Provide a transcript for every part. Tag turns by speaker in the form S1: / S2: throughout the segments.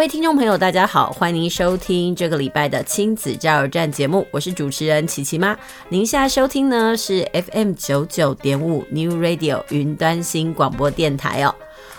S1: 各位听众朋友，大家好，欢迎收听这个礼拜的亲子加油站节目，我是主持人琪琪妈。您现在收听呢是 FM 九九点五 New Radio 云端新广播电台哦。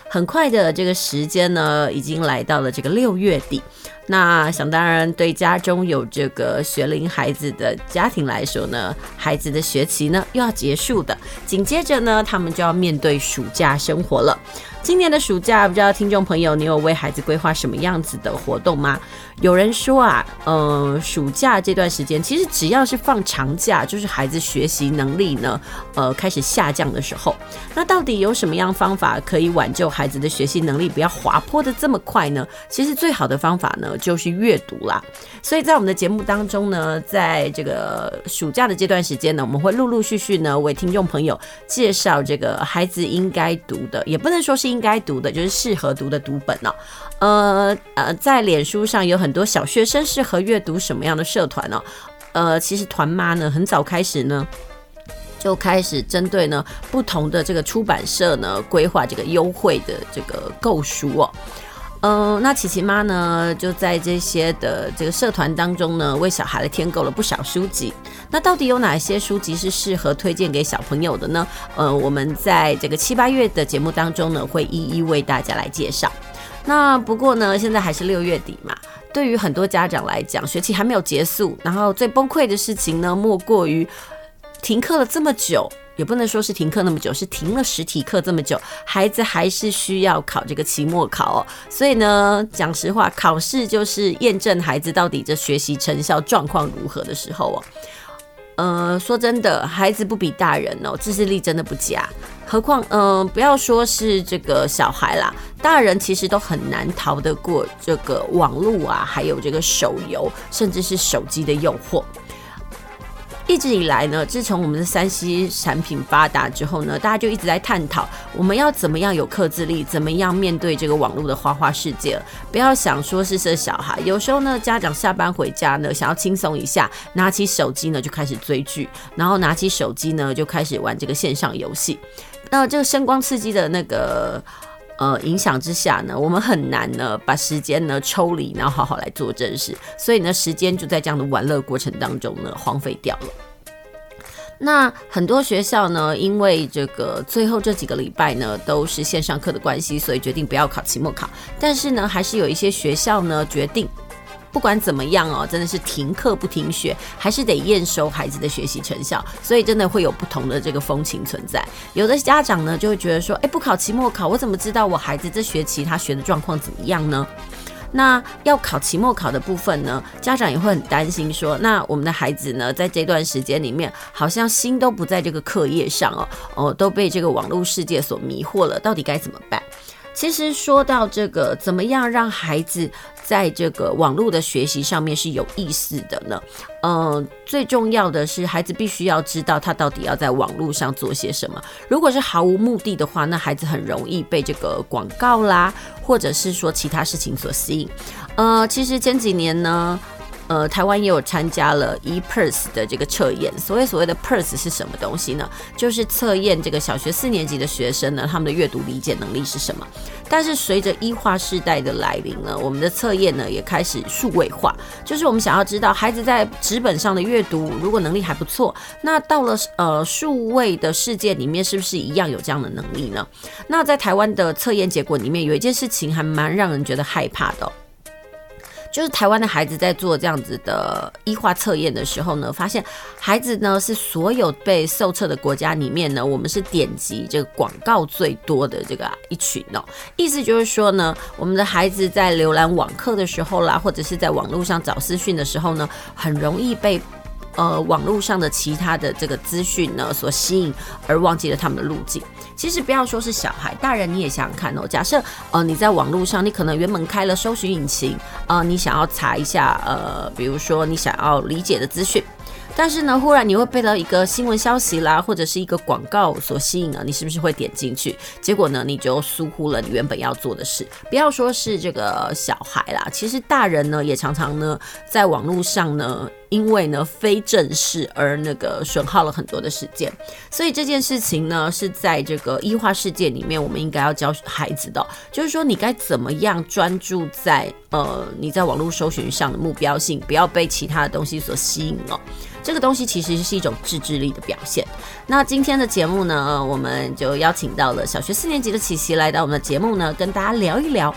S1: 很快的这个时间呢，已经来到了这个六月底。那想当然，对家中有这个学龄孩子的家庭来说呢，孩子的学期呢又要结束的，紧接着呢，他们就要面对暑假生活了。今年的暑假，不知道听众朋友，你有为孩子规划什么样子的活动吗？有人说啊，呃，暑假这段时间，其实只要是放长假，就是孩子学习能力呢，呃，开始下降的时候。那到底有什么样方法可以挽救孩子的学习能力，不要滑坡的这么快呢？其实最好的方法呢，就是阅读啦。所以在我们的节目当中呢，在这个暑假的这段时间呢，我们会陆陆续续呢为听众朋友介绍这个孩子应该读的，也不能说是。应该读的就是适合读的读本哦，呃呃，在脸书上有很多小学生适合阅读什么样的社团哦，呃，其实团妈呢很早开始呢就开始针对呢不同的这个出版社呢规划这个优惠的这个购书哦。嗯、那琪琪妈呢，就在这些的这个社团当中呢，为小孩来添购了不少书籍。那到底有哪些书籍是适合推荐给小朋友的呢？呃，我们在这个七八月的节目当中呢，会一一为大家来介绍。那不过呢，现在还是六月底嘛，对于很多家长来讲，学期还没有结束，然后最崩溃的事情呢，莫过于停课了这么久。也不能说是停课那么久，是停了实体课这么久，孩子还是需要考这个期末考哦。所以呢，讲实话，考试就是验证孩子到底这学习成效状况如何的时候哦。呃，说真的，孩子不比大人哦，自制力真的不佳。何况，嗯、不要说是这个小孩啦，大人其实都很难逃得过这个网络啊，还有这个手游，甚至是手机的诱惑。一直以来呢，自从我们的三 C 产品发达之后呢，大家就一直在探讨我们要怎么样有克制力，怎么样面对这个网络的花花世界。不要想说是这小孩，有时候呢，家长下班回家呢，想要轻松一下，拿起手机呢就开始追剧，然后拿起手机呢就开始玩这个线上游戏。那这个声光刺激的那个呃影响之下呢，我们很难呢把时间呢抽离，然后好好来做正事。所以呢，时间就在这样的玩乐过程当中呢荒废掉了。那很多学校呢，因为这个最后这几个礼拜呢都是线上课的关系，所以决定不要考期末考。但是呢，还是有一些学校呢决定，不管怎么样哦，真的是停课不停学，还是得验收孩子的学习成效。所以真的会有不同的这个风情存在。有的家长呢就会觉得说，哎，不考期末考，我怎么知道我孩子这学期他学的状况怎么样呢？那要考期末考的部分呢，家长也会很担心说，那我们的孩子呢，在这段时间里面，好像心都不在这个课业上哦，哦，都被这个网络世界所迷惑了，到底该怎么办？其实说到这个，怎么样让孩子在这个网络的学习上面是有意思的呢？嗯、最重要的是孩子必须要知道他到底要在网络上做些什么。如果是毫无目的的话，那孩子很容易被这个广告啦，或者是说其他事情所吸引。呃，其实前几年呢。呃，台湾也有参加了 ePurse 的这个测验。所谓所谓的 Purse 是什么东西呢？就是测验这个小学四年级的学生呢，他们的阅读理解能力是什么。但是随着 e 化时代的来临呢，我们的测验呢也开始数位化。就是我们想要知道孩子在纸本上的阅读，如果能力还不错，那到了呃数位的世界里面，是不是一样有这样的能力呢？那在台湾的测验结果里面，有一件事情还蛮让人觉得害怕的。就是台湾的孩子在做这样子的医化测验的时候呢，发现孩子呢是所有被受测的国家里面呢，我们是点击这个广告最多的这个一群哦。意思就是说呢，我们的孩子在浏览网课的时候啦，或者是在网络上找资讯的时候呢，很容易被。呃，网络上的其他的这个资讯呢，所吸引而忘记了他们的路径。其实不要说是小孩，大人你也想想看哦。假设呃你在网络上，你可能原本开了搜寻引擎，呃，你想要查一下呃，比如说你想要理解的资讯，但是呢，忽然你会被到一个新闻消息啦，或者是一个广告所吸引了，你是不是会点进去？结果呢，你就疏忽了你原本要做的事。不要说是这个小孩啦，其实大人呢也常常呢在网络上呢。因为呢非正式而那个损耗了很多的时间，所以这件事情呢是在这个异化世界里面，我们应该要教孩子的，就是说你该怎么样专注在呃你在网络搜寻上的目标性，不要被其他的东西所吸引哦。这个东西其实是一种自制力的表现。那今天的节目呢，我们就邀请到了小学四年级的琪琪来到我们的节目呢，跟大家聊一聊。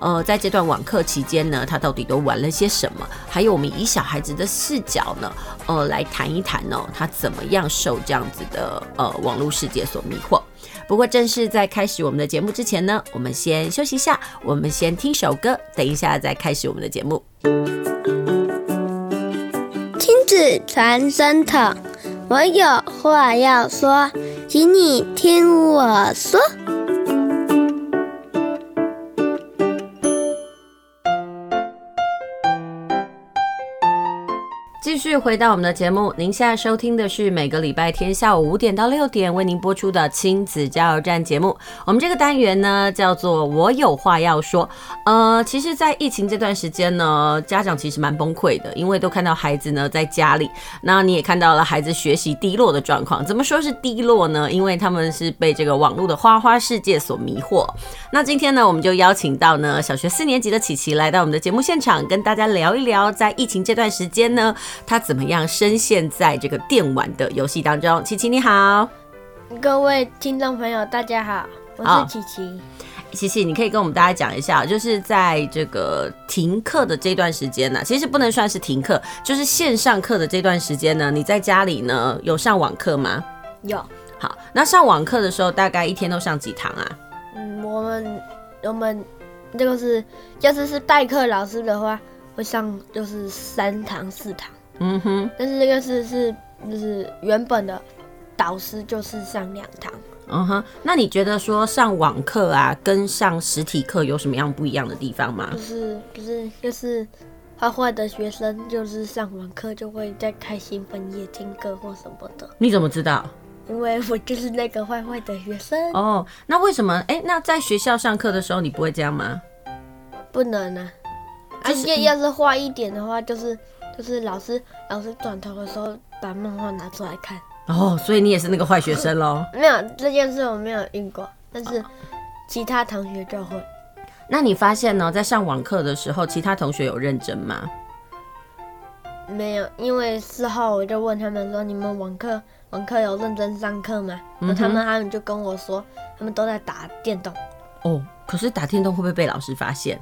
S1: 呃，在这段网课期间呢，他到底都玩了些什么？还有，我们以小孩子的视角呢，呃，来谈一谈哦，他怎么样受这样子的呃网络世界所迷惑。不过，正式在开始我们的节目之前呢，我们先休息一下，我们先听首歌，等一下再开始我们的节目。
S2: 亲子传声筒，我有话要说，请你听我说。
S1: 继续回到我们的节目，您现在收听的是每个礼拜天下午五点到六点为您播出的亲子加油站节目。我们这个单元呢叫做“我有话要说”。呃，其实，在疫情这段时间呢，家长其实蛮崩溃的，因为都看到孩子呢在家里，那你也看到了孩子学习低落的状况。怎么说是低落呢？因为他们是被这个网络的花花世界所迷惑。那今天呢，我们就邀请到呢小学四年级的琪琪来到我们的节目现场，跟大家聊一聊，在疫情这段时间呢。他怎么样深陷在这个电玩的游戏当中？琪琪你好，
S2: 各位听众朋友大家好，我是琪琪。
S1: 琪琪，你可以跟我们大家讲一下，就是在这个停课的这段时间呢，其实不能算是停课，就是线上课的这段时间呢，你在家里呢有上网课吗？
S2: 有。
S1: 好，那上网课的时候大概一天都上几堂啊？
S2: 嗯，我们我们这个是，要是是代课老师的话，会上就是三堂四堂。
S1: 嗯哼，
S2: 但是这个是是就是原本的导师就是上两堂。
S1: 嗯哼，那你觉得说上网课啊，跟上实体课有什么样不一样的地方吗？
S2: 就是不是就是坏坏的学生，就是上网课就会在开兴奋页听歌或什么的。
S1: 你怎么知道？
S2: 因为我就是那个坏坏的学生。
S1: 哦，那为什么？哎、欸，那在学校上课的时候你不会这样吗？
S2: 不能啊，而且要是坏一点的话，就是。就是老师老师转头的时候把漫画拿出来看
S1: 哦，所以你也是那个坏学生喽？
S2: 没有这件事我没有遇过，但是其他同学就会。
S1: 那你发现呢，在上网课的时候，其他同学有认真吗？
S2: 没有，因为事后我就问他们说：“你们网课网课有认真上课吗？”嗯、他们他们就跟我说，他们都在打电动。
S1: 哦，可是打电动会不会被老师发现？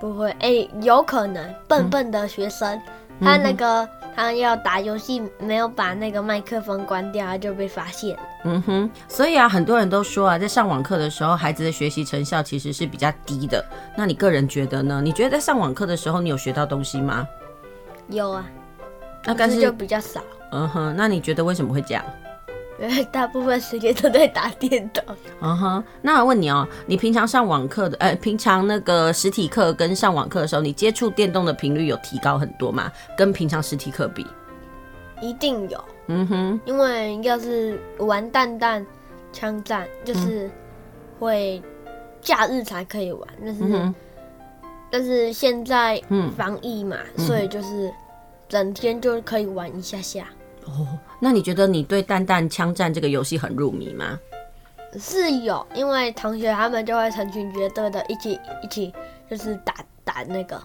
S2: 不会，哎、欸，有可能笨笨的学生，嗯、他那个他要打游戏，没有把那个麦克风关掉，他就被发现。
S1: 嗯哼，所以啊，很多人都说啊，在上网课的时候，孩子的学习成效其实是比较低的。那你个人觉得呢？你觉得在上网课的时候，你有学到东西吗？
S2: 有啊，
S1: 那但是
S2: 就比较少。
S1: 嗯哼，那你觉得为什么会
S2: 这样？大部分时间都在打电动。
S1: 嗯哼，那我问你哦，你平常上网课的，呃，平常那个实体课跟上网课的时候，你接触电动的频率有提高很多吗？跟平常实体课比？
S2: 一定有。
S1: 嗯哼，
S2: 因为要是玩蛋蛋枪战，就是会假日才可以玩，但是、嗯、但是现在防疫嘛，嗯、所以就是整天就可以玩一下下。
S1: 哦，那你觉得你对蛋蛋枪战这个游戏很入迷吗？
S2: 是有，因为同学他们就会成群结队的一起一起，就是打打那个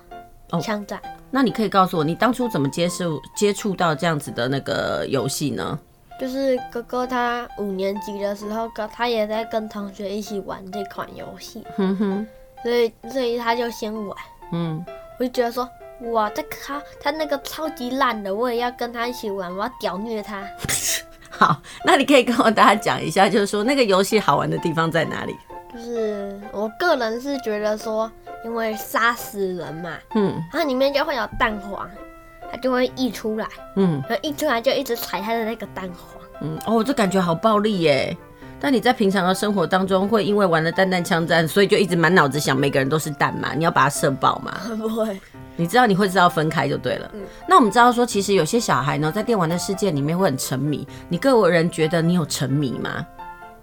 S2: 枪战。哦。
S1: 那你可以告诉我，你当初怎么接触接触到这样子的那个游戏呢？
S2: 就是哥哥他五年级的时候，哥他也在跟同学一起玩这款游戏。哼哼，所以所以他就先玩。嗯，我就觉得说。哇，这他他那个超级烂的，我也要跟他一起玩，我要屌虐他。
S1: 好，那你可以跟我大家讲一下，就是说那个游戏好玩的地方在哪里？
S2: 就是我个人是觉得说，因为杀死人嘛，嗯，它里面就会有蛋黄，它就会溢出来，嗯，然后溢出来就一直踩它的那个蛋黄，
S1: 嗯，哦，这感觉好暴力耶。那你在平常的生活当中，会因为玩了弹弹枪战，所以就一直满脑子想每个人都是蛋吗？你要把它射爆吗？
S2: 不会。
S1: 你知道你会知道分开就对了。嗯。那我们知道说，其实有些小孩呢，在电玩的世界里面会很沉迷。你个人觉得你有沉迷吗？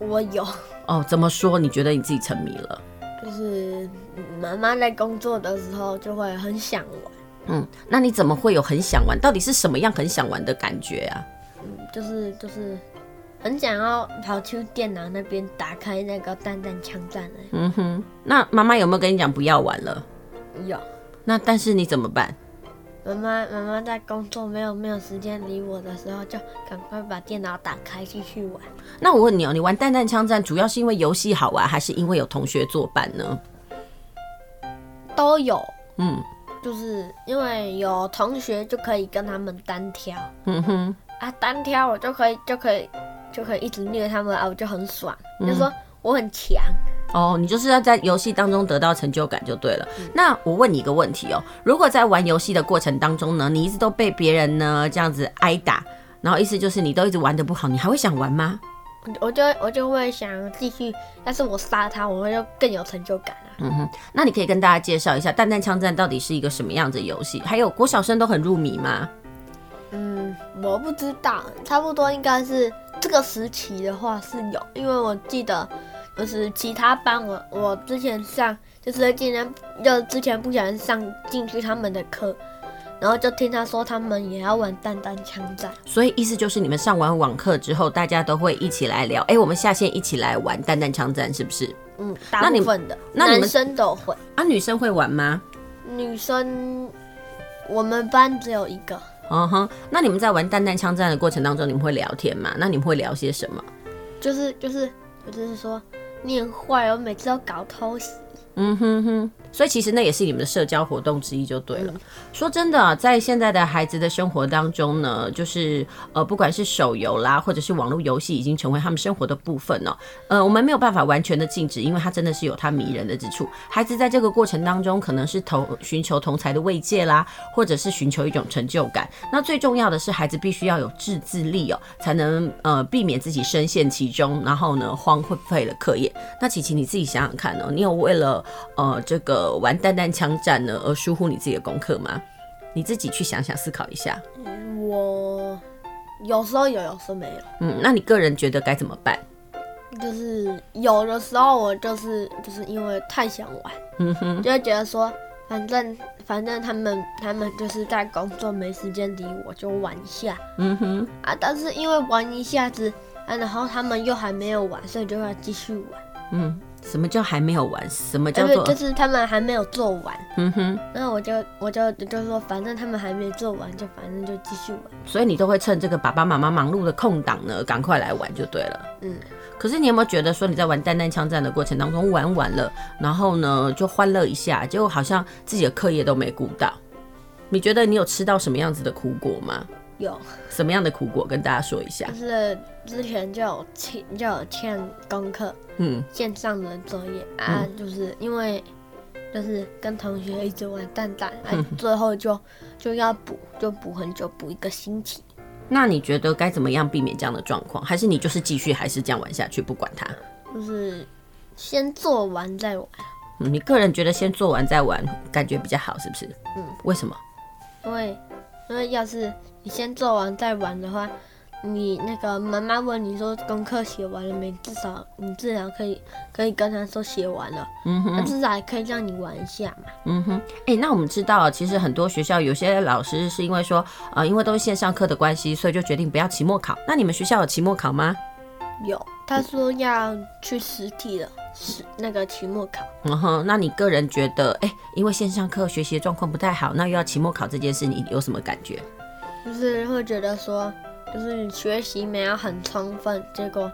S2: 我有。
S1: 哦，怎么说？你觉得你自己沉迷了？
S2: 就是妈妈在工作的时候就会很想玩。
S1: 嗯，那你怎么会有很想玩？到底是什么样很想玩的感觉啊？
S2: 嗯，就是就是。很想要跑去电脑那边打开那个弹弹枪战的。
S1: 嗯哼，那妈妈有没有跟你讲不要玩了？
S2: 有。
S1: 那但是你怎么办？
S2: 妈妈妈妈在工作，没有没有时间理我的时候，就赶快把电脑打开继续玩。
S1: 那我问你哦，你玩蛋蛋枪战主要是因为游戏好玩，还是因为有同学作伴呢？
S2: 都有。
S1: 嗯，
S2: 就是因为有同学就可以跟他们单挑。
S1: 嗯哼。
S2: 啊，单挑我就可以就可以。就可以一直虐他们啊，我就很爽。嗯、就说我很强
S1: 哦，你就是要在游戏当中得到成就感就对了。嗯、那我问你一个问题哦，如果在玩游戏的过程当中呢，你一直都被别人呢这样子挨打，然后意思就是你都一直玩得不好，你还会想玩吗？
S2: 我就我就会想继续，但是我杀他，我会就更有成就感啊。
S1: 嗯哼，那你可以跟大家介绍一下《弹弹枪战》到底是一个什么样子的游戏？还有国小生都很入迷吗？
S2: 嗯，我不知道，差不多应该是。这个时期的话是有，因为我记得就是其他班我，我我之前上就是今天就之前不小心上进去他们的课，然后就听他说他们也要玩弹弹枪战，
S1: 所以意思就是你们上完网课之后，大家都会一起来聊，哎，我们下线一起来玩弹弹枪战，是不是？
S2: 嗯，大部分的，男生都会
S1: 啊？女生会玩吗？
S2: 女生，我们班只有一个。
S1: 嗯哼，那你们在玩弹弹枪战的过程当中，你们会聊天吗？那你们会聊些什么？
S2: 就是就是，我就是说你很坏，我每次都搞偷袭。
S1: 嗯哼哼。所以其实那也是你们的社交活动之一，就对了。嗯、说真的，在现在的孩子的生活当中呢，就是呃，不管是手游啦，或者是网络游戏，已经成为他们生活的部分了。呃，我们没有办法完全的禁止，因为它真的是有它迷人的之处。孩子在这个过程当中，可能是同寻求同才的慰藉啦，或者是寻求一种成就感。那最重要的是，孩子必须要有自制力哦，才能呃避免自己深陷其中，然后呢荒废了课业。那琪琪你自己想想看哦，你有为了呃这个。呃，玩弹弹枪战呢，而疏忽你自己的功课吗？你自己去想想，思考一下。
S2: 我有时候有，有时候没有。
S1: 嗯，那你个人觉得该怎么办？
S2: 就是有的时候我就是就是因为太想玩，
S1: 嗯哼，
S2: 就会觉得说，反正反正他们他们就是在工作，没时间理我，就玩一下，
S1: 嗯哼
S2: 啊。但是因为玩一下子，啊，然后他们又还没有玩，所以就要继续玩，
S1: 嗯。什么叫还没有完？什么叫做？
S2: 就是他们还没有做完。
S1: 嗯哼。
S2: 那我就我就就说，反正他们还没做完，就反正就继续玩。
S1: 所以你都会趁这个爸爸妈妈忙碌的空档呢，赶快来玩就对了。
S2: 嗯。
S1: 可是你有没有觉得说你在玩单单枪战的过程当中玩完了，然后呢就欢乐一下，结果好像自己的课业都没顾到？你觉得你有吃到什么样子的苦果吗？
S2: 有。
S1: 什么样的苦果跟大家说一下？
S2: 就是之前就有欠就有欠功课。
S1: 嗯，
S2: 线上的作业啊，嗯、就是因为就是跟同学一直玩蛋蛋，啊，最后就就要补，就补很久，补一个星期。
S1: 那你觉得该怎么样避免这样的状况？还是你就是继续还是这样玩下去，不管它？
S2: 就是先做完再玩。
S1: 嗯，你个人觉得先做完再玩感觉比较好，是不是？
S2: 嗯。
S1: 为什么？
S2: 因为因为要是你先做完再玩的话。你那个妈妈问你说功课写完了没？至少你至少可以可以跟他说写完了，
S1: 嗯哼，
S2: 至少还可以让你玩一下嘛。
S1: 嗯哼，哎、欸，那我们知道，其实很多学校有些老师是因为说，呃，因为都是线上课的关系，所以就决定不要期末考。那你们学校有期末考吗？
S2: 有，他说要去实体的，是那个期末考。
S1: 嗯哼，那你个人觉得，哎、欸，因为线上课学习的状况不太好，那又要期末考这件事，你有什么感觉？
S2: 就是会觉得说。就是你学习没有很充分，结果，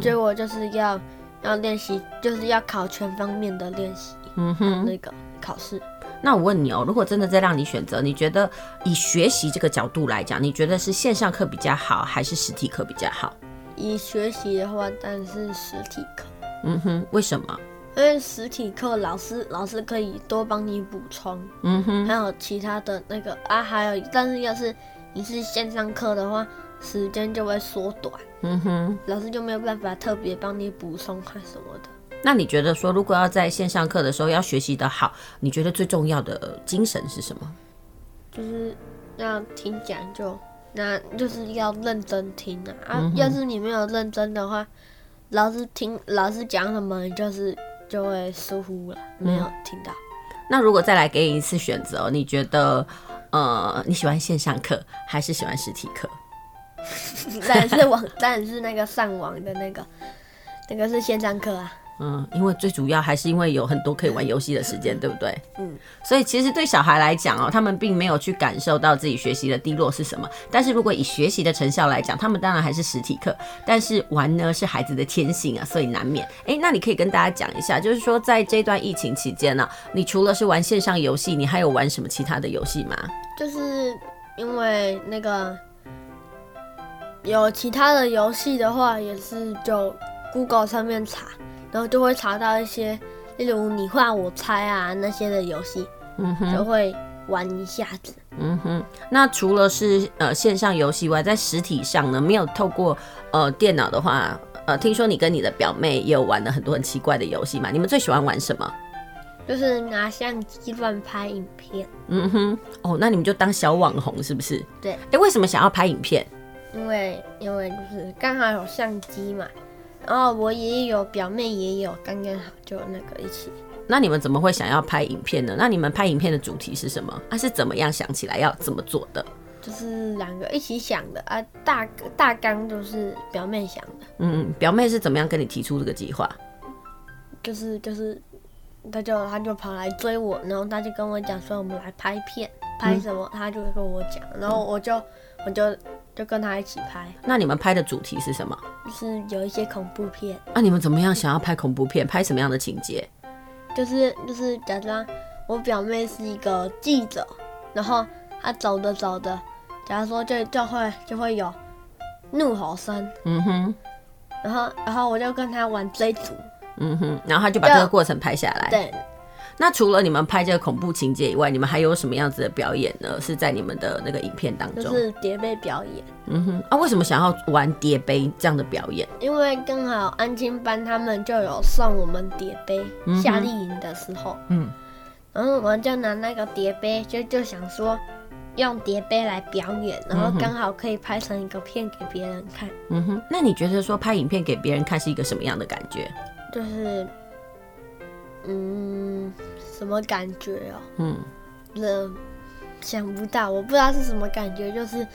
S2: 结果就是要要练习，就是要考全方面的练习。
S1: 嗯哼，
S2: 那个考试。
S1: 那我问你哦，如果真的再让你选择，你觉得以学习这个角度来讲，你觉得是线上课比较好，还是实体课比较好？
S2: 以学习的话，当然是实体课。
S1: 嗯哼，为什么？
S2: 因为实体课老师老师可以多帮你补充。
S1: 嗯哼，
S2: 还有其他的那个啊，还有，但是要是你是线上课的话。时间就会缩短。嗯哼，老师就没有办法特别帮你补充看什么的。
S1: 那你觉得说，如果要在线上课的时候要学习的好，你觉得最重要的精神是什么？
S2: 就是要听讲就，那就是要认真听啊。啊，嗯、要是你没有认真的话，老师听老师讲什么，你就是就会疏忽了，没有听到。
S1: 嗯、那如果再来给你一次选择，你觉得呃你喜欢线上课还是喜欢实体课？
S2: 当然是网，当然是那个上网的那个，那个是线上课啊。
S1: 嗯，因为最主要还是因为有很多可以玩游戏的时间，对不对？
S2: 嗯，
S1: 所以其实对小孩来讲哦，他们并没有去感受到自己学习的低落是什么。但是如果以学习的成效来讲，他们当然还是实体课。但是玩呢是孩子的天性啊，所以难免。哎，那你可以跟大家讲一下，就是说在这段疫情期间呢、啊，你除了是玩线上游戏，你还有玩什么其他的游戏吗？
S2: 就是因为那个。有其他的游戏的话，也是就 Google 上面查，然后就会查到一些，例如你画我猜啊那些的游戏，嗯哼，就会玩一下子。
S1: 嗯哼，那除了是呃线上游戏外，在实体上呢，没有透过呃电脑的话，呃，听说你跟你的表妹也有玩了很多很奇怪的游戏嘛？你们最喜欢玩什么？
S2: 就是拿相机乱拍影片。
S1: 嗯哼，哦，那你们就当小网红是不是？
S2: 对。
S1: 哎、欸，为什么想要拍影片？
S2: 因为因为就是刚好有相机嘛，然后我也有，表妹也有，刚刚好就那个一起。
S1: 那你们怎么会想要拍影片呢？那你们拍影片的主题是什么？啊，是怎么样想起来要怎么做的？
S2: 就是两个一起想的啊，大大纲就是表妹想的。
S1: 嗯，表妹是怎么样跟你提出这个计划？
S2: 就是就是，他就他就跑来追我，然后他就跟我讲说我们来拍片，拍什么？嗯、他就跟我讲，然后我就我就。就跟他一起拍。
S1: 那你们拍的主题是什么？
S2: 就是有一些恐怖片。
S1: 那、啊、你们怎么样想要拍恐怖片？拍什么样的情节？
S2: 就是就是假装我表妹是一个记者，然后她走着走着，假如说就就会就会有怒吼声。嗯哼。然后然后我就跟他玩追逐。
S1: 嗯哼。然后他就把这个过程拍下来。
S2: 对。
S1: 那除了你们拍这个恐怖情节以外，你们还有什么样子的表演呢？是在你们的那个影片当中？
S2: 就是叠杯表演。
S1: 嗯哼，啊，为什么想要玩叠杯这样的表演？
S2: 因为刚好安亲班他们就有送我们叠杯，夏令营的时候。嗯。然后我们就拿那个叠杯，就就想说用叠杯来表演，然后刚好可以拍成一个片给别人看。
S1: 嗯哼，那你觉得说拍影片给别人看是一个什么样的感觉？
S2: 就是。嗯，什么感觉哦？嗯，这想不到，我不知道是什么感觉，就是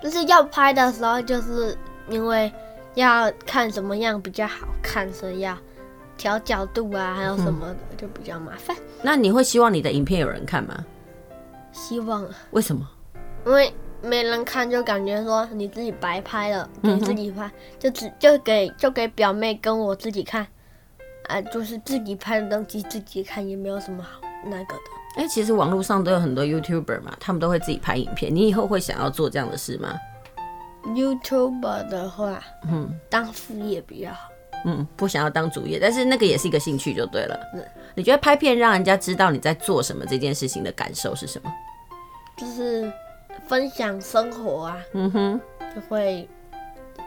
S2: 就是要拍的时候，就是因为要看什么样比较好看，所以要调角度啊，还有什么的，就比较麻烦。
S1: 那你会希望你的影片有人看吗？
S2: 希望。
S1: 为什么？
S2: 因为没人看，就感觉说你自己白拍了，你自己拍，就只就给就给表妹跟我自己看。啊，就是自己拍的东西自己看，也没有什么好那个的。
S1: 哎、欸，其实网络上都有很多 YouTuber 嘛，他们都会自己拍影片。你以后会想要做这样的事吗
S2: ？YouTuber 的话，嗯，当副业比较好。
S1: 嗯，不想要当主业，但是那个也是一个兴趣就对了。嗯，你觉得拍片让人家知道你在做什么这件事情的感受是什么？
S2: 就是分享生活啊。嗯哼，就会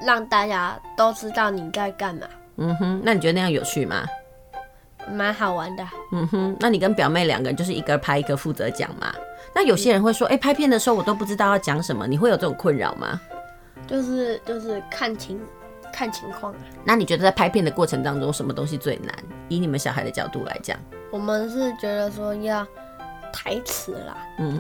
S2: 让大家都知道你在干嘛。
S1: 嗯哼，那你觉得那样有趣吗？
S2: 蛮好玩的。
S1: 嗯哼，那你跟表妹两个人就是一个拍一个负责讲嘛？那有些人会说，哎、欸，拍片的时候我都不知道要讲什么，你会有这种困扰吗？
S2: 就是就是看情看情况啊。
S1: 那你觉得在拍片的过程当中，什么东西最难？以你们小孩的角度来讲，
S2: 我们是觉得说要台词啦，嗯，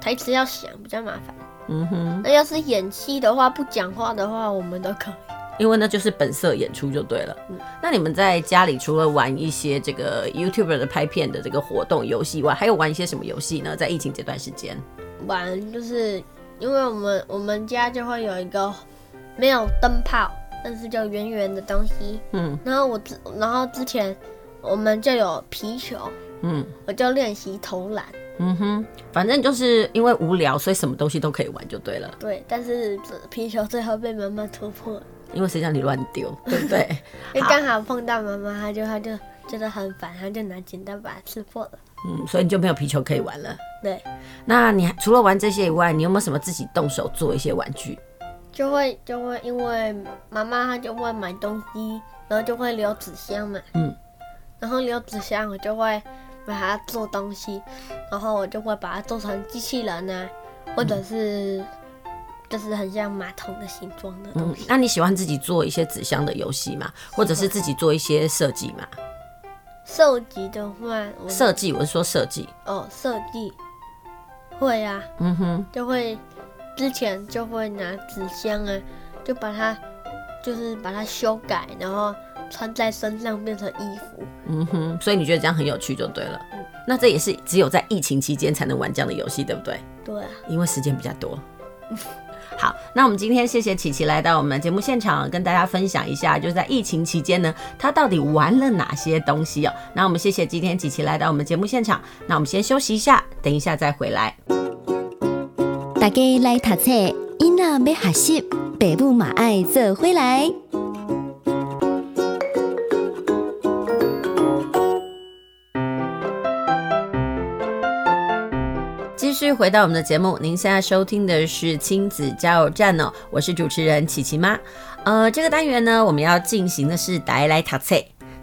S2: 台词要想比较麻烦。嗯哼，那要是演戏的话，不讲话的话，我们都可以。
S1: 因为那就是本色演出就对了。嗯，那你们在家里除了玩一些这个 YouTuber 的拍片的这个活动游戏以外，还有玩一些什么游戏呢？在疫情这段时间，
S2: 玩就是因为我们我们家就会有一个没有灯泡，但是就圆圆的东西。嗯，然后我之然后之前我们就有皮球。嗯，我就练习投篮。
S1: 嗯哼，反正就是因为无聊，所以什么东西都可以玩就对了。
S2: 对，但是皮球最后被妈妈突破了。
S1: 因为谁叫你乱丢，对不对？
S2: 因为刚好碰到妈妈，她就她就觉得很烦，她就拿剪刀把它刺破了。
S1: 嗯，所以你就没有皮球可以玩了。
S2: 对，
S1: 那你除了玩这些以外，你有没有什么自己动手做一些玩具？
S2: 就会就会因为妈妈她就会买东西，然后就会留纸箱嘛。嗯。然后留纸箱，我就会把它做东西，然后我就会把它做成机器人啊，或者是就是很像马桶的形状的东西。
S1: 嗯。那你喜欢自己做一些纸箱的游戏吗？或者是自己做一些设计吗？
S2: 设计的话，
S1: 设计我是说设计
S2: 哦，设计会啊，嗯哼，就会之前就会拿纸箱啊，就把它就是把它修改，然后穿在身上变成衣服，
S1: 嗯哼，所以你觉得这样很有趣就对了，嗯，那这也是只有在疫情期间才能玩这样的游戏，对不对？
S2: 对啊，
S1: 因为时间比较多。好，那我们今天谢谢琪琪来到我们节目现场，跟大家分享一下，就是在疫情期间呢，他到底玩了哪些东西哦。那我们谢谢今天琪琪来到我们节目现场，那我们先休息一下，等一下再回来。
S3: 大家来读册，囡仔要学习，爸母嘛爱做回
S1: 来。续回到我们的节目，您现在收听的是亲子加油站哦，我是主持人琪琪妈。呃，这个单元呢，我们要进行的是带来读册。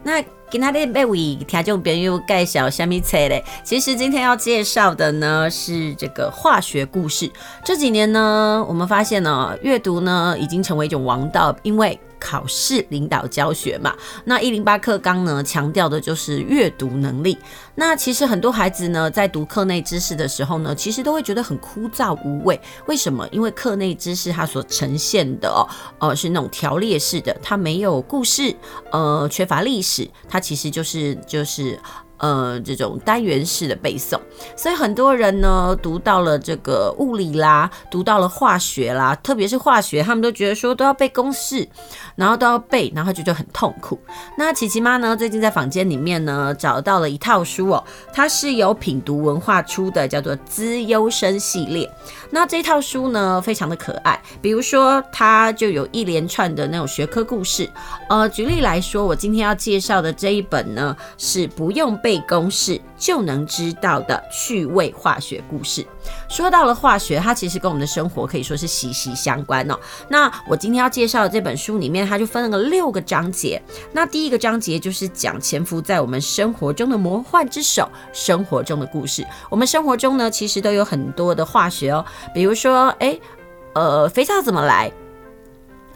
S1: 那今天的每位听众朋友介绍什么册嘞？其实今天要介绍的呢是这个化学故事。这几年呢，我们发现呢，阅读呢已经成为一种王道，因为考试领导教学嘛，那一零八课纲呢强调的就是阅读能力。那其实很多孩子呢在读课内知识的时候呢，其实都会觉得很枯燥无味。为什么？因为课内知识它所呈现的哦，呃是那种条列式的，它没有故事，呃缺乏历史，它其实就是就是。呃，这种单元式的背诵，所以很多人呢读到了这个物理啦，读到了化学啦，特别是化学，他们都觉得说都要背公式，然后都要背，然后就觉得很痛苦。那琪琪妈呢，最近在房间里面呢找到了一套书哦，它是由品读文化出的，叫做《资优生系列》。那这套书呢非常的可爱，比如说它就有一连串的那种学科故事。呃，举例来说，我今天要介绍的这一本呢是不用背。公式就能知道的趣味化学故事。说到了化学，它其实跟我们的生活可以说是息息相关哦。那我今天要介绍的这本书里面，它就分了个六个章节。那第一个章节就是讲潜伏在我们生活中的魔幻之手，生活中的故事。我们生活中呢，其实都有很多的化学哦，比如说，哎，呃，肥皂怎么来？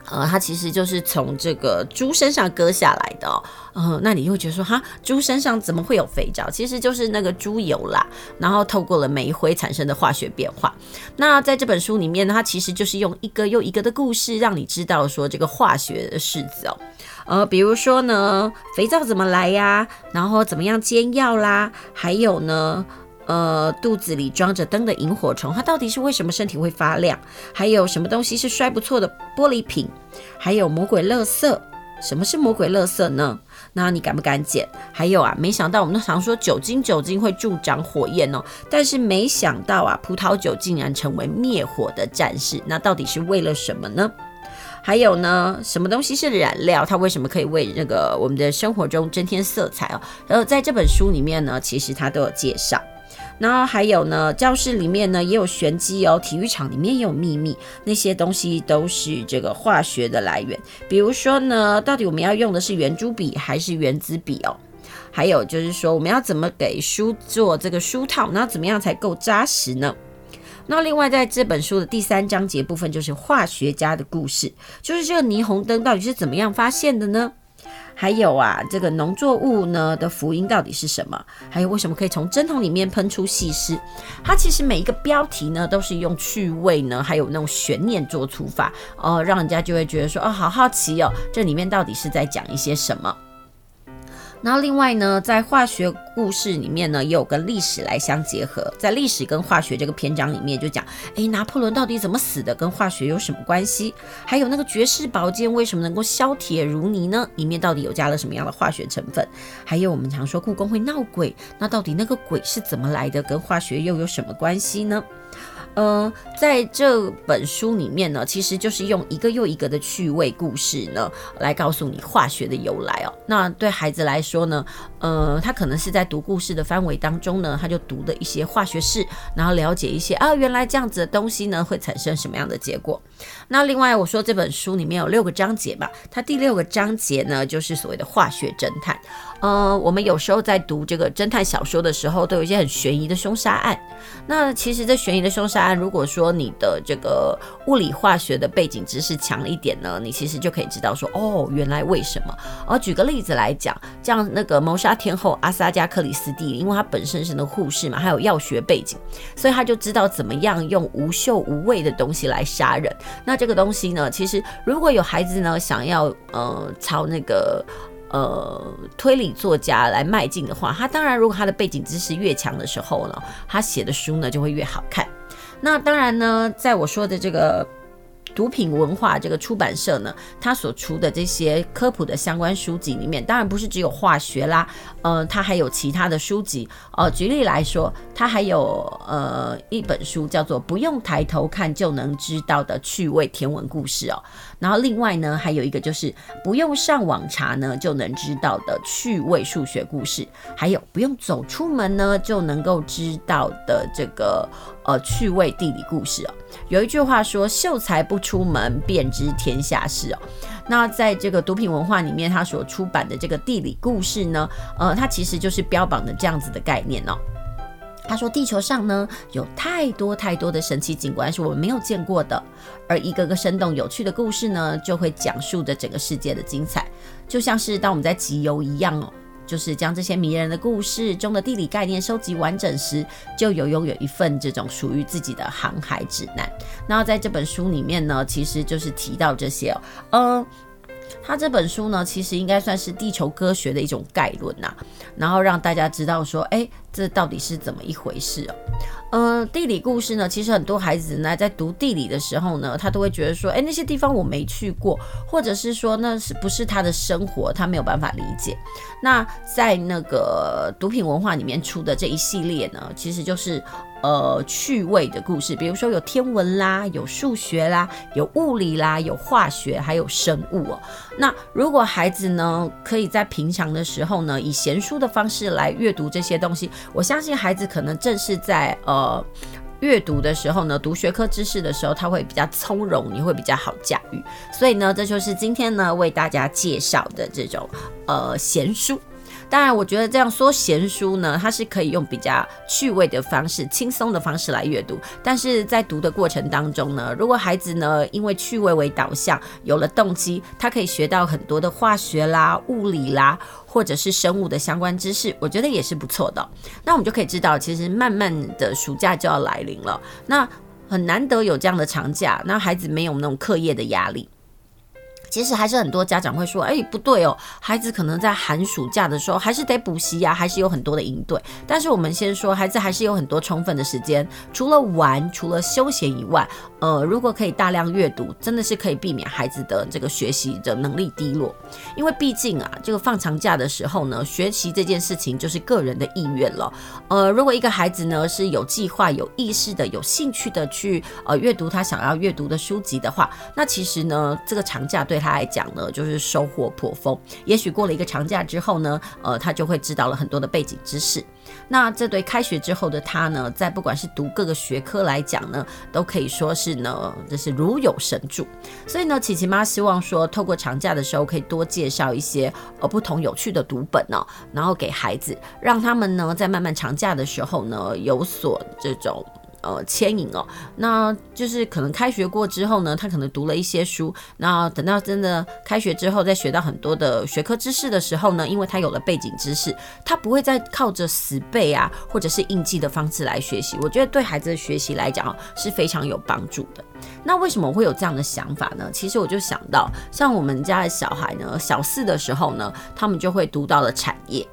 S1: 呃，它其实就是从这个猪身上割下来的哦。呃，那你会觉得说，哈，猪身上怎么会有肥皂？其实就是那个猪油啦，然后透过了煤灰产生的化学变化。那在这本书里面呢，它其实就是用一个又一个的故事，让你知道说这个化学的式子哦。呃，比如说呢，肥皂怎么来呀？然后怎么样煎药啦？还有呢？呃，肚子里装着灯的萤火虫，它到底是为什么身体会发亮？还有什么东西是摔不错的玻璃瓶？还有魔鬼乐色，什么是魔鬼乐色呢？那你敢不敢捡？还有啊，没想到我们常说酒精，酒精会助长火焰哦，但是没想到啊，葡萄酒竟然成为灭火的战士，那到底是为了什么呢？还有呢，什么东西是染料？它为什么可以为那个我们的生活中增添色彩哦？然后在这本书里面呢，其实它都有介绍。然后还有呢，教室里面呢也有玄机哦，体育场里面也有秘密，那些东西都是这个化学的来源。比如说呢，到底我们要用的是圆珠笔还是原子笔哦？还有就是说，我们要怎么给书做这个书套，那怎么样才够扎实呢？那另外在这本书的第三章节部分，就是化学家的故事，就是这个霓虹灯到底是怎么样发现的呢？还有啊，这个农作物呢的福音到底是什么？还有为什么可以从针筒里面喷出细丝？它其实每一个标题呢都是用趣味呢，还有那种悬念做出发，哦，让人家就会觉得说，哦，好好奇哦，这里面到底是在讲一些什么？然后另外呢，在化学故事里面呢，也有跟历史来相结合。在历史跟化学这个篇章里面，就讲，诶，拿破仑到底怎么死的，跟化学有什么关系？还有那个绝世宝剑为什么能够削铁如泥呢？里面到底有加了什么样的化学成分？还有我们常说故宫会闹鬼，那到底那个鬼是怎么来的？跟化学又有什么关系呢？呃，在这本书里面呢，其实就是用一个又一个的趣味故事呢，来告诉你化学的由来哦。那对孩子来说呢，呃，他可能是在读故事的范围当中呢，他就读的一些化学式，然后了解一些啊，原来这样子的东西呢会产生什么样的结果。那另外我说这本书里面有六个章节嘛，它第六个章节呢就是所谓的化学侦探。呃，我们有时候在读这个侦探小说的时候，都有一些很悬疑的凶杀案。那其实这悬疑的凶杀案，如果说你的这个物理化学的背景知识强一点呢，你其实就可以知道说，哦，原来为什么？而举个例子来讲，像那个谋杀天后阿萨加克里斯蒂，因为她本身是那护士嘛，还有药学背景，所以她就知道怎么样用无嗅无味的东西来杀人。那这个东西呢，其实如果有孩子呢，想要呃朝那个。呃，推理作家来迈进的话，他当然，如果他的背景知识越强的时候呢，他写的书呢就会越好看。那当然呢，在我说的这个。毒品文化这个出版社呢，它所出的这些科普的相关书籍里面，当然不是只有化学啦，呃，它还有其他的书籍。呃，举例来说，它还有呃一本书叫做《不用抬头看就能知道的趣味天文故事》哦。然后另外呢，还有一个就是不用上网查呢就能知道的趣味数学故事，还有不用走出门呢就能够知道的这个。呃，趣味地理故事哦，有一句话说“秀才不出门，便知天下事”哦。那在这个读品文化里面，它所出版的这个地理故事呢，呃，它其实就是标榜的这样子的概念哦。他说，地球上呢有太多太多的神奇景观是我们没有见过的，而一个个生动有趣的故事呢，就会讲述着整个世界的精彩，就像是当我们在集邮一样哦。就是将这些迷人的故事中的地理概念收集完整时，就有拥有一份这种属于自己的航海指南。那在这本书里面呢，其实就是提到这些哦，呃，他这本书呢，其实应该算是地球科学的一种概论呐，然后让大家知道说，哎，这到底是怎么一回事哦。呃，地理故事呢，其实很多孩子呢在读地理的时候呢，他都会觉得说，哎，那些地方我没去过，或者是说那是不是他的生活，他没有办法理解。那在那个毒品文化里面出的这一系列呢，其实就是呃趣味的故事，比如说有天文啦，有数学啦，有物理啦，有化学，还有生物哦。那如果孩子呢可以在平常的时候呢，以闲书的方式来阅读这些东西，我相信孩子可能正是在呃。阅读的时候呢，读学科知识的时候，他会比较从容，你会比较好驾驭。所以呢，这就是今天呢为大家介绍的这种呃闲书。当然，我觉得这样说闲书呢，它是可以用比较趣味的方式、轻松的方式来阅读。但是在读的过程当中呢，如果孩子呢因为趣味为导向，有了动机，他可以学到很多的化学啦、物理啦，或者是生物的相关知识，我觉得也是不错的。那我们就可以知道，其实慢慢的暑假就要来临了。那很难得有这样的长假，那孩子没有那种课业的压力。其实还是很多家长会说，哎，不对哦，孩子可能在寒暑假的时候还是得补习呀，还是有很多的应对。但是我们先说，孩子还是有很多充分的时间，除了玩，除了休闲以外，呃，如果可以大量阅读，真的是可以避免孩子的这个学习的能力低落。因为毕竟啊，这个放长假的时候呢，学习这件事情就是个人的意愿了。呃，如果一个孩子呢是有计划、有意识的、有兴趣的去呃阅读他想要阅读的书籍的话，那其实呢，这个长假对。对他来讲呢，就是收获颇丰。也许过了一个长假之后呢，呃，他就会知道了很多的背景知识。那这对开学之后的他呢，在不管是读各个学科来讲呢，都可以说是呢，就是如有神助。所以呢，琪琪妈希望说，透过长假的时候，可以多介绍一些呃不同有趣的读本呢，然后给孩子，让他们呢在漫漫长假的时候呢，有所这种。呃，牵引哦，那就是可能开学过之后呢，他可能读了一些书，那等到真的开学之后，再学到很多的学科知识的时候呢，因为他有了背景知识，他不会再靠着死背啊，或者是硬记的方式来学习。我觉得对孩子的学习来讲是非常有帮助的。那为什么会有这样的想法呢？其实我就想到，像我们家的小孩呢，小四的时候呢，他们就会读到了产业。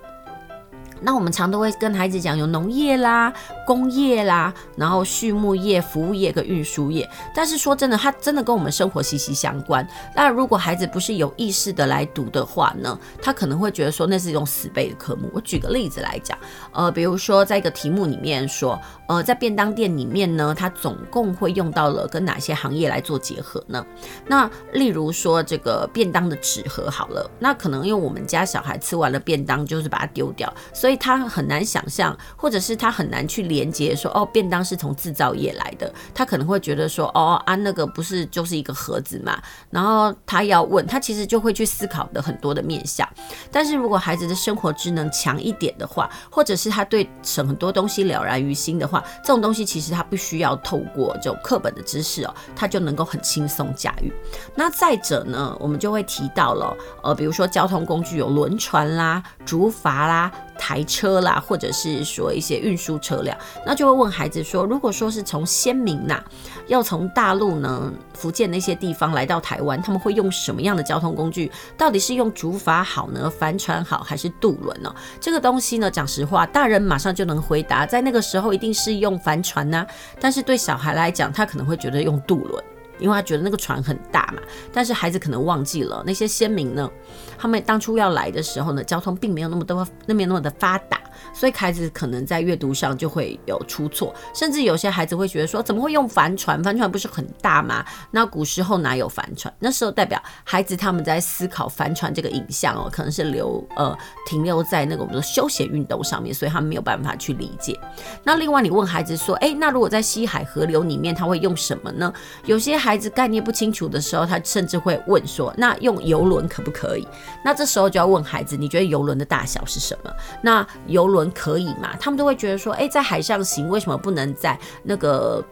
S1: 那我们常都会跟孩子讲，有农业啦、工业啦，然后畜牧业、服务业跟运输业。但是说真的，它真的跟我们生活息息相关。那如果孩子不是有意识的来读的话呢，他可能会觉得说那是一种死背的科目。我举个例子来讲，呃，比如说在一个题目里面说，呃，在便当店里面呢，它总共会用到了跟哪些行业来做结合呢？那例如说这个便当的纸盒好了，那可能因为我们家小孩吃完了便当就是把它丢掉，所以。以他很难想象，或者是他很难去连接说，哦，便当是从制造业来的，他可能会觉得说，哦啊，那个不是就是一个盒子嘛？然后他要问，他其实就会去思考的很多的面向。但是如果孩子的生活智能强一点的话，或者是他对很多东西了然于心的话，这种东西其实他不需要透过这种课本的知识哦，他就能够很轻松驾驭。那再者呢，我们就会提到了，呃，比如说交通工具有轮船啦、竹筏啦。台车啦，或者是说一些运输车辆，那就会问孩子说，如果说是从先民呐，要从大陆呢，福建那些地方来到台湾，他们会用什么样的交通工具？到底是用竹筏好呢，帆船好，还是渡轮呢？这个东西呢，讲实话，大人马上就能回答，在那个时候一定是用帆船呐，但是对小孩来讲，他可能会觉得用渡轮。因为他觉得那个船很大嘛，但是孩子可能忘记了那些先民呢，他们当初要来的时候呢，交通并没有那么多，那边那么的发达。所以孩子可能在阅读上就会有出错，甚至有些孩子会觉得说，怎么会用帆船？帆船不是很大吗？那古时候哪有帆船？那时候代表孩子他们在思考帆船这个影像哦，可能是留呃停留在那个我们的休闲运动上面，所以他们没有办法去理解。那另外你问孩子说，诶，那如果在西海河流里面，他会用什么呢？有些孩子概念不清楚的时候，他甚至会问说，那用游轮可不可以？那这时候就要问孩子，你觉得游轮的大小是什么？那游游轮。可以嘛？他们都会觉得说，诶，在海上行，为什么不能在那个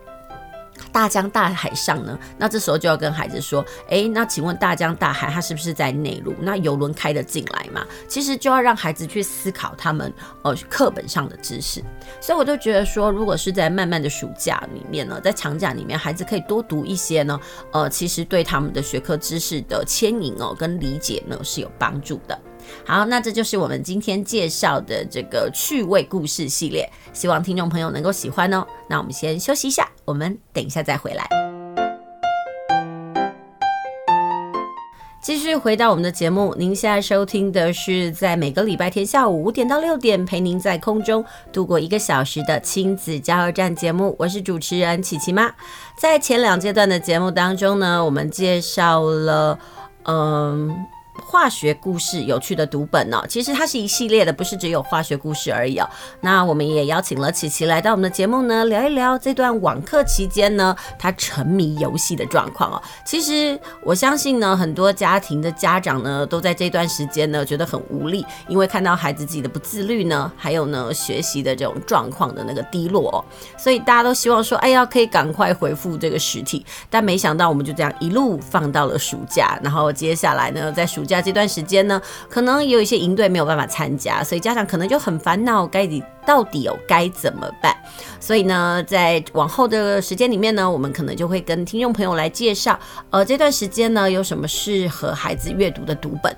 S1: 大江大海上呢？那这时候就要跟孩子说，诶，那请问大江大海它是不是在内陆？那游轮开得进来吗？其实就要让孩子去思考他们呃课本上的知识。所以我就觉得说，如果是在漫漫的暑假里面呢，在长假里面，孩子可以多读一些呢，呃，其实对他们的学科知识的牵引哦跟理解呢是有帮助的。好，那这就是我们今天介绍的这个趣味故事系列，希望听众朋友能够喜欢哦。那我们先休息一下，我们等一下再回来。继续回到我们的节目，您现在收听的是在每个礼拜天下午五点到六点陪您在空中度过一个小时的亲子加油站节目，我是主持人琪琪妈。在前两阶段的节目当中呢，我们介绍了，嗯。化学故事有趣的读本呢、哦，其实它是一系列的，不是只有化学故事而已哦。那我们也邀请了琪琪来到我们的节目呢，聊一聊这段网课期间呢，他沉迷游戏的状况哦。其实我相信呢，很多家庭的家长呢，都在这段时间呢觉得很无力，因为看到孩子自己的不自律呢，还有呢学习的这种状况的那个低落哦，所以大家都希望说，哎呀，可以赶快恢复这个实体。但没想到我们就这样一路放到了暑假，然后接下来呢，在暑假。这段时间呢，可能有一些营队没有办法参加，所以家长可能就很烦恼，该底到底有该怎么办？所以呢，在往后的时间里面呢，我们可能就会跟听众朋友来介绍，呃，这段时间呢有什么适合孩子阅读的读本。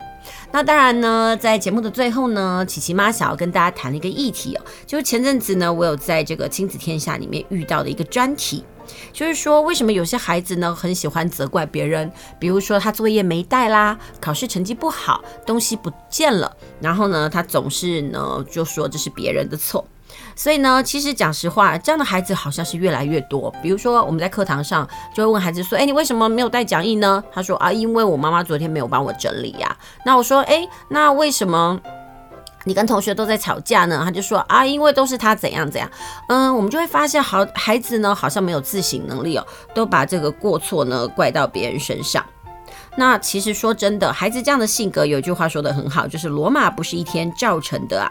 S1: 那当然呢，在节目的最后呢，琪琪妈想要跟大家谈一个议题哦，就是前阵子呢，我有在这个亲子天下里面遇到的一个专题。就是说，为什么有些孩子呢很喜欢责怪别人？比如说他作业没带啦，考试成绩不好，东西不见了，然后呢，他总是呢就说这是别人的错。所以呢，其实讲实话，这样的孩子好像是越来越多。比如说我们在课堂上就会问孩子说：“哎，你为什么没有带讲义呢？”他说：“啊，因为我妈妈昨天没有帮我整理呀。”那我说：“哎，那为什么？”你跟同学都在吵架呢，他就说啊，因为都是他怎样怎样，嗯，我们就会发现好孩子呢，好像没有自省能力哦，都把这个过错呢怪到别人身上。那其实说真的，孩子这样的性格，有句话说得很好，就是罗马不是一天造成的啊。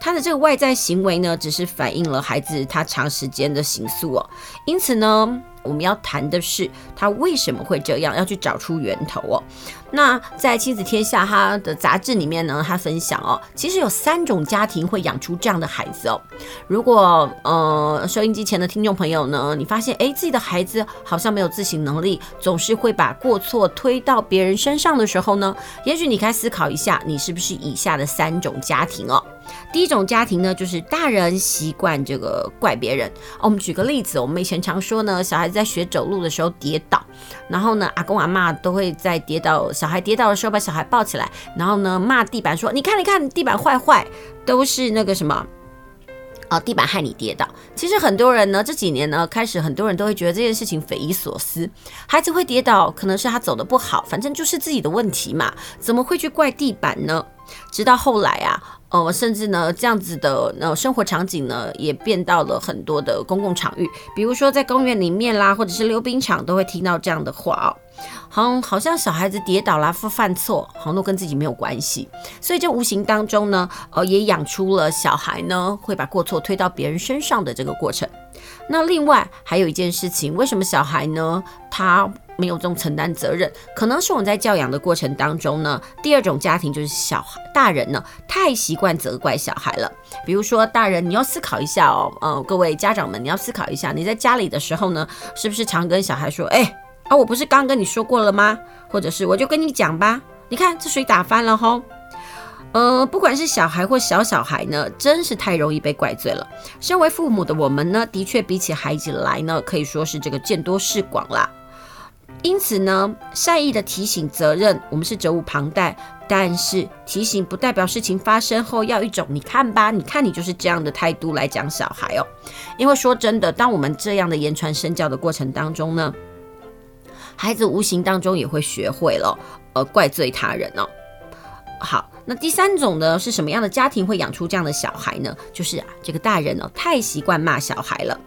S1: 他的这个外在行为呢，只是反映了孩子他长时间的形塑哦。因此呢，我们要谈的是他为什么会这样，要去找出源头哦。那在亲子天下他的杂志里面呢，他分享哦，其实有三种家庭会养出这样的孩子哦。如果呃收音机前的听众朋友呢，你发现诶自己的孩子好像没有自省能力，总是会把过错推到别人身上的时候呢，也许你该思考一下，你是不是以下的三种家庭哦。第一种家庭呢，就是大人习惯这个怪别人。哦我们举个例子，我们以前常说呢，小孩子在学走路的时候跌倒，然后呢，阿公阿嬷都会在跌倒，小孩跌倒的时候把小孩抱起来，然后呢骂地板说：“你看，你看，地板坏坏，都是那个什么啊，地板害你跌倒。”其实很多人呢，这几年呢，开始很多人都会觉得这件事情匪夷所思。孩子会跌倒，可能是他走的不好，反正就是自己的问题嘛，怎么会去怪地板呢？直到后来啊，呃，甚至呢，这样子的呃生活场景呢，也变到了很多的公共场域，比如说在公园里面啦，或者是溜冰场，都会听到这样的话哦。好，好像小孩子跌倒啦，犯犯错，好像都跟自己没有关系，所以这无形当中呢，呃，也养出了小孩呢会把过错推到别人身上的这个过程。那另外还有一件事情，为什么小孩呢他没有这种承担责任？可能是我们在教养的过程当中呢，第二种家庭就是小孩大人呢太习惯责怪小孩了。比如说大人，你要思考一下哦，呃，各位家长们，你要思考一下，你在家里的时候呢，是不是常跟小孩说，哎？啊，我不是刚跟你说过了吗？或者是我就跟你讲吧，你看这水打翻了吼。呃，不管是小孩或小小孩呢，真是太容易被怪罪了。身为父母的我们呢，的确比起孩子来呢，可以说是这个见多识广啦。因此呢，善意的提醒责任，我们是责无旁贷。但是提醒不代表事情发生后要一种你看吧，你看你就是这样的态度来讲小孩哦。因为说真的，当我们这样的言传身教的过程当中呢，孩子无形当中也会学会了，呃，怪罪他人哦。好，那第三种呢，是什么样的家庭会养出这样的小孩呢？就是啊，这个大人哦，太习惯骂小孩了。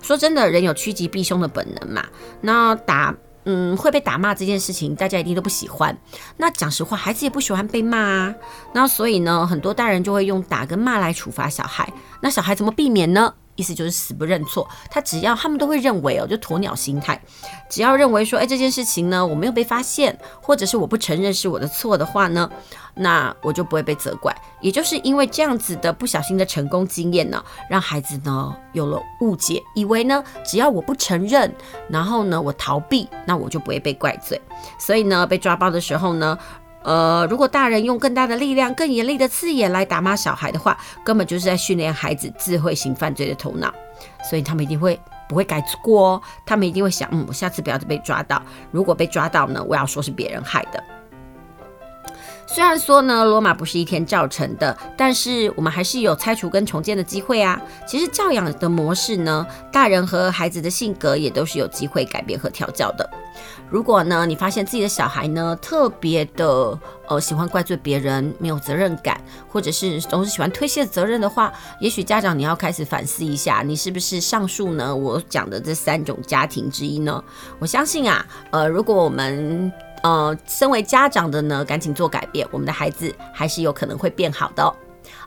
S1: 说真的，人有趋吉避凶的本能嘛。那打，嗯，会被打骂这件事情，大家一定都不喜欢。那讲实话，孩子也不喜欢被骂啊。那所以呢，很多大人就会用打跟骂来处罚小孩。那小孩怎么避免呢？意思就是死不认错，他只要他们都会认为哦，就鸵鸟心态，只要认为说，哎，这件事情呢，我没有被发现，或者是我不承认是我的错的话呢，那我就不会被责怪。也就是因为这样子的不小心的成功经验呢，让孩子呢有了误解，以为呢只要我不承认，然后呢我逃避，那我就不会被怪罪。所以呢被抓包的时候呢。呃，如果大人用更大的力量、更严厉的字眼来打骂小孩的话，根本就是在训练孩子智慧型犯罪的头脑，所以他们一定会不会改过哦，他们一定会想，嗯，我下次不要再被抓到，如果被抓到呢，我要说是别人害的。虽然说呢，罗马不是一天造成的，但是我们还是有拆除跟重建的机会啊。其实教养的模式呢，大人和孩子的性格也都是有机会改变和调教的。如果呢，你发现自己的小孩呢，特别的呃喜欢怪罪别人，没有责任感，或者是总是喜欢推卸责任的话，也许家长你要开始反思一下，你是不是上述呢我讲的这三种家庭之一呢？我相信啊，呃，如果我们呃，身为家长的呢，赶紧做改变，我们的孩子还是有可能会变好的。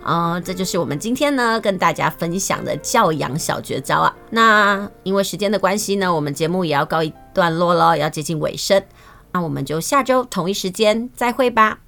S1: 啊、这就是我们今天呢跟大家分享的教养小绝招啊。那因为时间的关系呢，我们节目也要告一段落了，要接近尾声。那我们就下周同一时间再会吧。